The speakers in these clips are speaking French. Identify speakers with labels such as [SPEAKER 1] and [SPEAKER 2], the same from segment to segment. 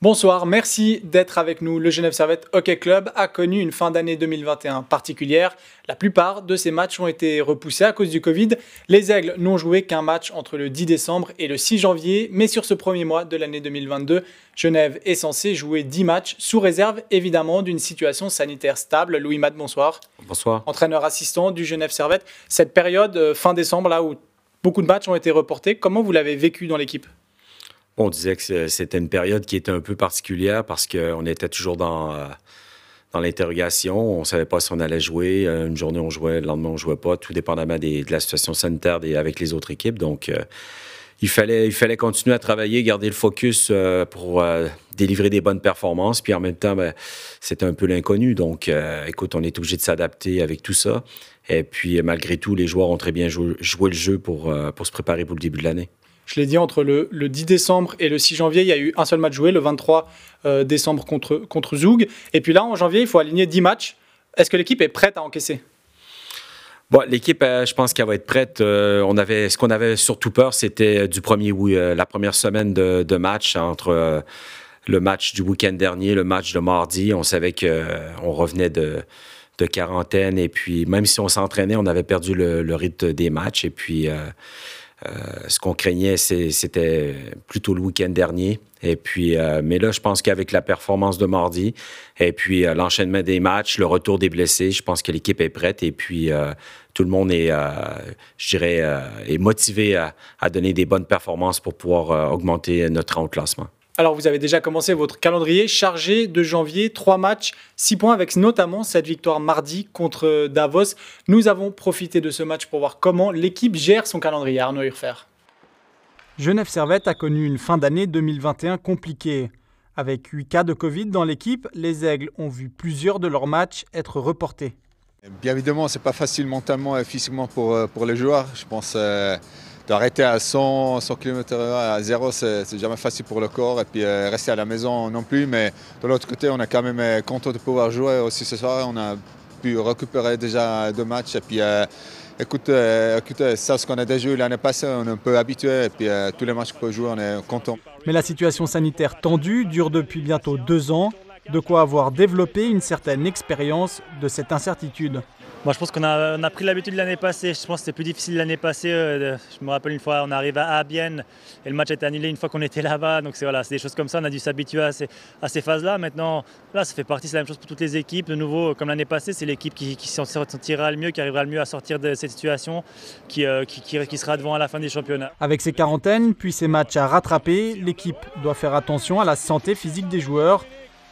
[SPEAKER 1] Bonsoir, merci d'être avec nous. Le Genève Servette Hockey Club a connu une fin d'année 2021 particulière. La plupart de ces matchs ont été repoussés à cause du Covid. Les Aigles n'ont joué qu'un match entre le 10 décembre et le 6 janvier, mais sur ce premier mois de l'année 2022, Genève est censé jouer 10 matchs sous réserve évidemment d'une situation sanitaire stable. Louis Matt, bonsoir.
[SPEAKER 2] Bonsoir.
[SPEAKER 1] Entraîneur assistant du Genève Servette. Cette période euh, fin décembre là où beaucoup de matchs ont été reportés, comment vous l'avez vécu dans l'équipe?
[SPEAKER 2] On disait que c'était une période qui était un peu particulière parce qu'on était toujours dans, euh, l'interrogation. On ne savait pas si on allait jouer. Euh, une journée, on jouait, le lendemain, on ne jouait pas, tout dépendamment de la situation sanitaire avec les autres équipes. Donc, euh, il, fallait, continuer à travailler, garder le focus pour délivrer des bonnes performances. Puis en même temps, ben, c'était un peu l'inconnu. Donc, écoute, on est obligé de s'adapter avec tout ça. Et puis, malgré tout, les joueurs ont très bien joué, le jeu pour se préparer pour le début de l'année.
[SPEAKER 1] Je l'ai dit, entre le, 10 décembre et le 6 janvier, il y a eu un seul match joué, le 23 euh, décembre contre, contre Zoug. Et puis là, en janvier, il faut aligner 10 matchs. Est-ce que l'équipe est prête à encaisser?
[SPEAKER 2] Bon, l'équipe, euh, je pense qu'elle va être prête. Euh, on avait, ce qu'on avait surtout peur, c'était du premier, oui, la première semaine de, match entre le match du week-end dernier, le match de mardi. On savait qu'on revenait de, de, quarantaine et puis même si on s'entraînait, on avait perdu le, le rythme des matchs et puis ce qu'on craignait, c'était plutôt le week-end dernier. Et puis, euh, mais là, je pense qu'avec la performance de mardi, et puis euh, l'enchaînement des matchs, le retour des blessés, je pense que l'équipe est prête. Et puis, tout le monde est, je dirais, est motivé à, à, donner des bonnes performances pour pouvoir augmenter notre rang au classement.
[SPEAKER 1] Alors, vous avez déjà commencé votre calendrier chargé de janvier, trois matchs, six points, avec notamment cette victoire mardi contre Davos. Nous avons profité de ce match pour voir comment l'équipe gère son calendrier. Arnaud Urfer. Genève Servette a connu une fin d'année 2021 compliquée. Avec 8 cas de Covid dans l'équipe, les Aigles ont vu plusieurs de leurs matchs être reportés.
[SPEAKER 3] Bien évidemment, c'est pas facile mentalement et physiquement pour, euh, pour les joueurs. Je pense euh, d'arrêter à 100, 100 km à zéro, c'est jamais facile pour le corps. Et puis euh, rester à la maison non plus. Mais de l'autre côté, on est quand même euh, content de pouvoir jouer aussi ce soir. On a pu récupérer déjà deux matchs. Et puis euh, écoute, écoute, ça, ce qu'on a déjà joué l'année passée, on est un peu habitué. Et puis tous les matchs qu'on peut jouer, on est content.
[SPEAKER 1] Mais la situation sanitaire tendue dure depuis bientôt deux ans. De quoi avoir développé une certaine expérience de cette incertitude.
[SPEAKER 4] Moi, je pense qu'on a, pris l'habitude l'année passée. Je pense que c'était plus difficile l'année passée. Euh, je me rappelle une fois, on arrive à Abienne et le match est annulé une fois qu'on était là-bas. Donc, c'est voilà, des choses comme ça. On a dû s'habituer à ces, à ces phases-là. Maintenant, là, ça fait partie, c'est la même chose pour toutes les équipes. De nouveau, comme l'année passée, c'est l'équipe qui, qui s'en sortira le mieux, qui arrivera le mieux à sortir de cette situation, qui, euh, qui, qui sera devant à la fin des championnats.
[SPEAKER 1] Avec ces quarantaines, puis ces matchs à rattraper, l'équipe doit faire attention à la santé physique des joueurs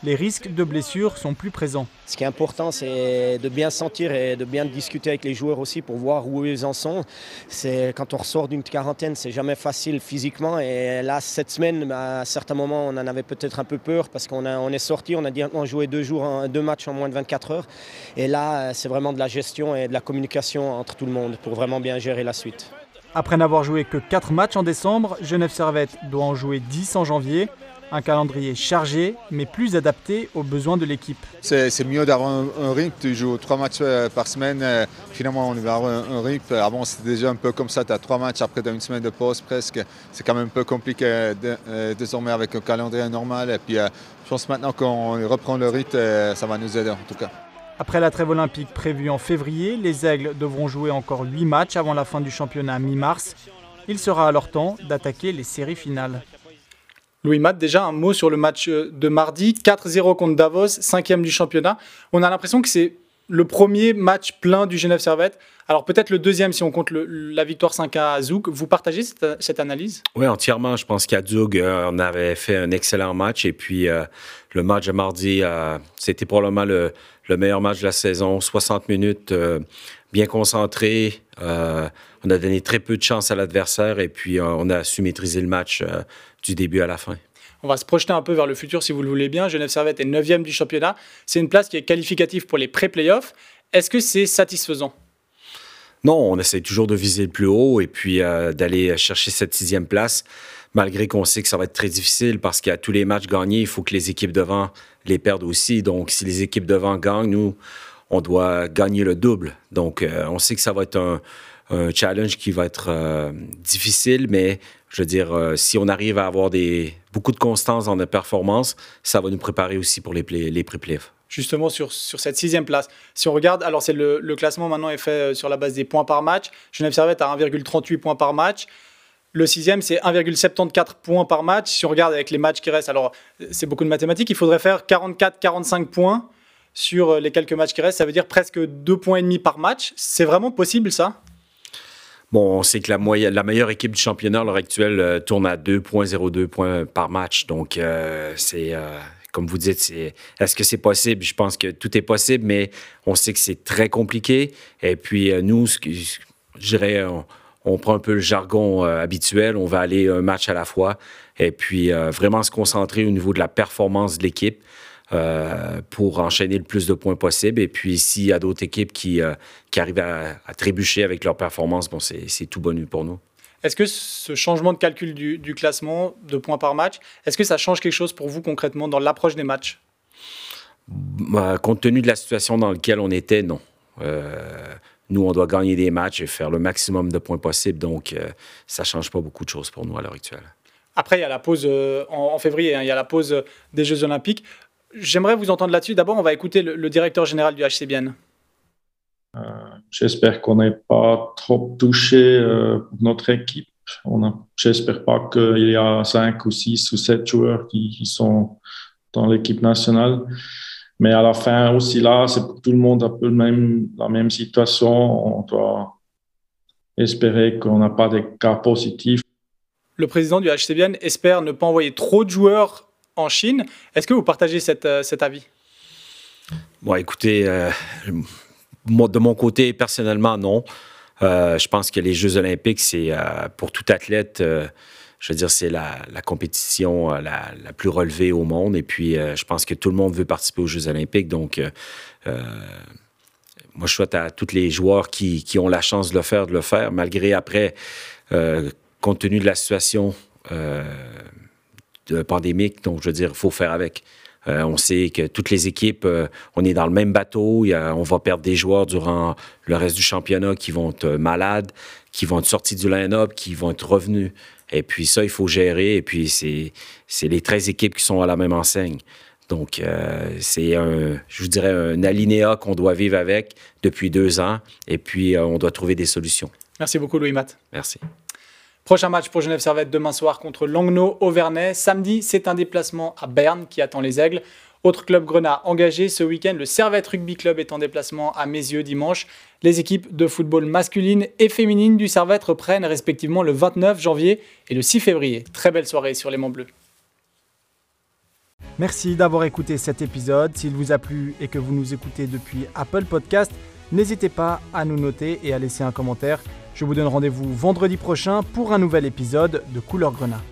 [SPEAKER 1] les risques de blessures sont plus présents.
[SPEAKER 5] Ce qui est important, c'est de bien sentir et de bien discuter avec les joueurs aussi pour voir où ils en sont. C'est quand on ressort d'une quarantaine, c'est jamais facile physiquement. Et là, cette semaine, à certains moments, on en avait peut-être un peu peur parce qu'on on est sorti, on a directement joué deux jours, deux matchs en moins de 24 heures. Et là, c'est vraiment de la gestion et de la communication entre tout le monde pour vraiment bien gérer la suite.
[SPEAKER 1] Après n'avoir joué que 4 matchs en décembre, Genève Servette doit en jouer 10 en janvier. Un calendrier chargé, mais plus adapté aux besoins de l'équipe.
[SPEAKER 3] C'est mieux d'avoir un, rythme. Tu joues trois matchs euh, par semaine. Euh, finalement, on va avoir un, rythme. Avant, c'était déjà un peu comme ça. Tu as trois matchs après, tu as une semaine de pause presque. C'est quand même un peu compliqué euh, désormais avec un calendrier normal. Et puis, je pense maintenant qu'on reprend le rythme, ça va nous aider en tout cas.
[SPEAKER 1] Après la trêve olympique prévue en février, les Aigles devront jouer encore 8 matchs avant la fin du championnat mi-mars. Il sera alors temps d'attaquer les séries finales. Louis Matt, déjà un mot sur le match euh, de mardi, 4-0 contre Davos, cinquième du championnat. On a l'impression que c'est le premier match plein du Genève Servette. Alors peut-être le deuxième si on compte la victoire 5 à Zouk. Vous partagez cette, analyse?
[SPEAKER 2] Oui, entièrement. Je pense qu'à Zouk, euh, on avait fait un excellent match. Et puis euh, le match de mardi, c'était probablement le, le, meilleur match de la saison. 60 minutes, bien concentré. on a donné très peu de chance à l'adversaire. Et puis on a su maîtriser le match du début à la fin.
[SPEAKER 1] On va se projeter un peu vers le futur si vous le voulez bien. Genève Servette est 9e du championnat. C'est une place qui est qualificative pour les pré-playoffs. Est-ce que c'est satisfaisant?
[SPEAKER 2] Non, on essaie toujours de viser le plus haut et puis euh, d'aller chercher cette sixième place, malgré qu'on sait que ça va être très difficile parce qu'à tous les matchs gagnés, il faut que les équipes devant les perdent aussi. Donc, si les équipes devant gagnent, nous, on doit gagner le double. Donc, euh, on sait que ça va être un, un challenge qui va être euh, difficile, mais je veux dire, si on arrive à avoir des, beaucoup de constance dans nos performances, ça va nous préparer aussi pour les, les pré-playoffs
[SPEAKER 1] justement sur, sur cette sixième place. Si on regarde, alors c'est le, classement maintenant est fait sur la base des points par match. Genève Servette à 1,38 points par match. Le sixième, c'est 1,74 points par match. Si on regarde avec les matchs qui restent, alors c'est beaucoup de mathématiques, il faudrait faire 44-45 points sur les quelques matchs qui restent. Ça veut dire presque 2 points et demi par match. C'est vraiment possible ça?
[SPEAKER 2] Bon, on sait que la, moyenne, la meilleure équipe du championnat à l'heure actuelle euh, tourne à 2,02 points par match. Donc, euh, c'est, euh, comme vous dites, est-ce que c'est possible? Je pense que tout est possible, mais on sait que c'est très compliqué. Et puis, nous, je dirais, on prend un peu le jargon habituel, on va aller un match à la fois et puis vraiment se concentrer au niveau de la performance de l'équipe euh, pour enchaîner le plus de points possible. Et puis s'il y a d'autres équipes qui, qui arrivent à, trébucher avec leur performance, bon, c'est tout bon pour nous.
[SPEAKER 1] Est-ce que ce changement de calcul du, du, classement de points par match, est-ce que ça change quelque chose pour vous concrètement dans l'approche des matchs?
[SPEAKER 2] Bah, Compte tenu de la situation dans laquelle on était, non. Nous, on doit gagner des matchs et faire le maximum de points possible. Donc, euh, ça ne change pas beaucoup de choses pour nous à l'heure actuelle.
[SPEAKER 1] Après, il y a la pause euh, en, février, hein, il y a la pause des Jeux Olympiques. J'aimerais vous entendre là-dessus. D'abord, on va écouter le, directeur général du HCBN.
[SPEAKER 6] Euh, j'espère qu'on n'est pas trop touché notre équipe. J'espère pas qu'il y a cinq ou six ou sept joueurs qui, qui sont dans l'équipe nationale. Mais à la fin aussi là, c'est pour tout le monde un peu même, la même situation. On doit espérer qu'on n'a pas de cas positifs.
[SPEAKER 1] Le président du HCBN espère ne pas envoyer trop de joueurs en Chine. Est-ce que vous partagez euh, cet avis?
[SPEAKER 2] Bon, écoutez, euh, de mon côté, personnellement, non. Euh, je pense que les Jeux olympiques, c'est pour tout athlète je veux dire, c'est la, compétition la, plus relevée au monde. Et puis, je pense que tout le monde veut participer aux Jeux olympiques. Donc, moi, je souhaite à tous les joueurs qui, ont la chance de le faire, de le faire, malgré après, compte tenu de la situation pandémique. Donc, je veux dire, il faut faire avec. on sait que toutes les équipes, on est dans le même bateau. on va perdre des joueurs durant le reste du championnat qui vont être malades, qui vont être sortis du line-up, qui vont être revenus. Et puis ça, il faut gérer. Et puis c'est les 13 équipes qui sont à la même enseigne. Donc, euh, c'est un, je vous dirais, un alinéa qu'on doit vivre avec depuis deux ans. Et puis, euh, on doit trouver des solutions.
[SPEAKER 1] Merci beaucoup, Louis-Matt.
[SPEAKER 2] Merci.
[SPEAKER 1] Prochain match pour Genève Servette demain soir contre Langnau Auvernais. Samedi, c'est un déplacement à Berne qui attend les Aigles. Autre club grenat engagé ce week-end, le Servette Rugby Club est en déplacement à Mézieux dimanche. Les équipes de football masculine et féminine du Servette reprennent respectivement le 29 janvier et le 6 février. Très belle soirée sur les Monts Bleus. Merci d'avoir écouté cet épisode. S'il vous a plu et que vous nous écoutez depuis Apple Podcast, n'hésitez pas à nous noter et à laisser un commentaire. Je vous donne rendez-vous vendredi prochain pour un nouvel épisode de Couleur Grenat.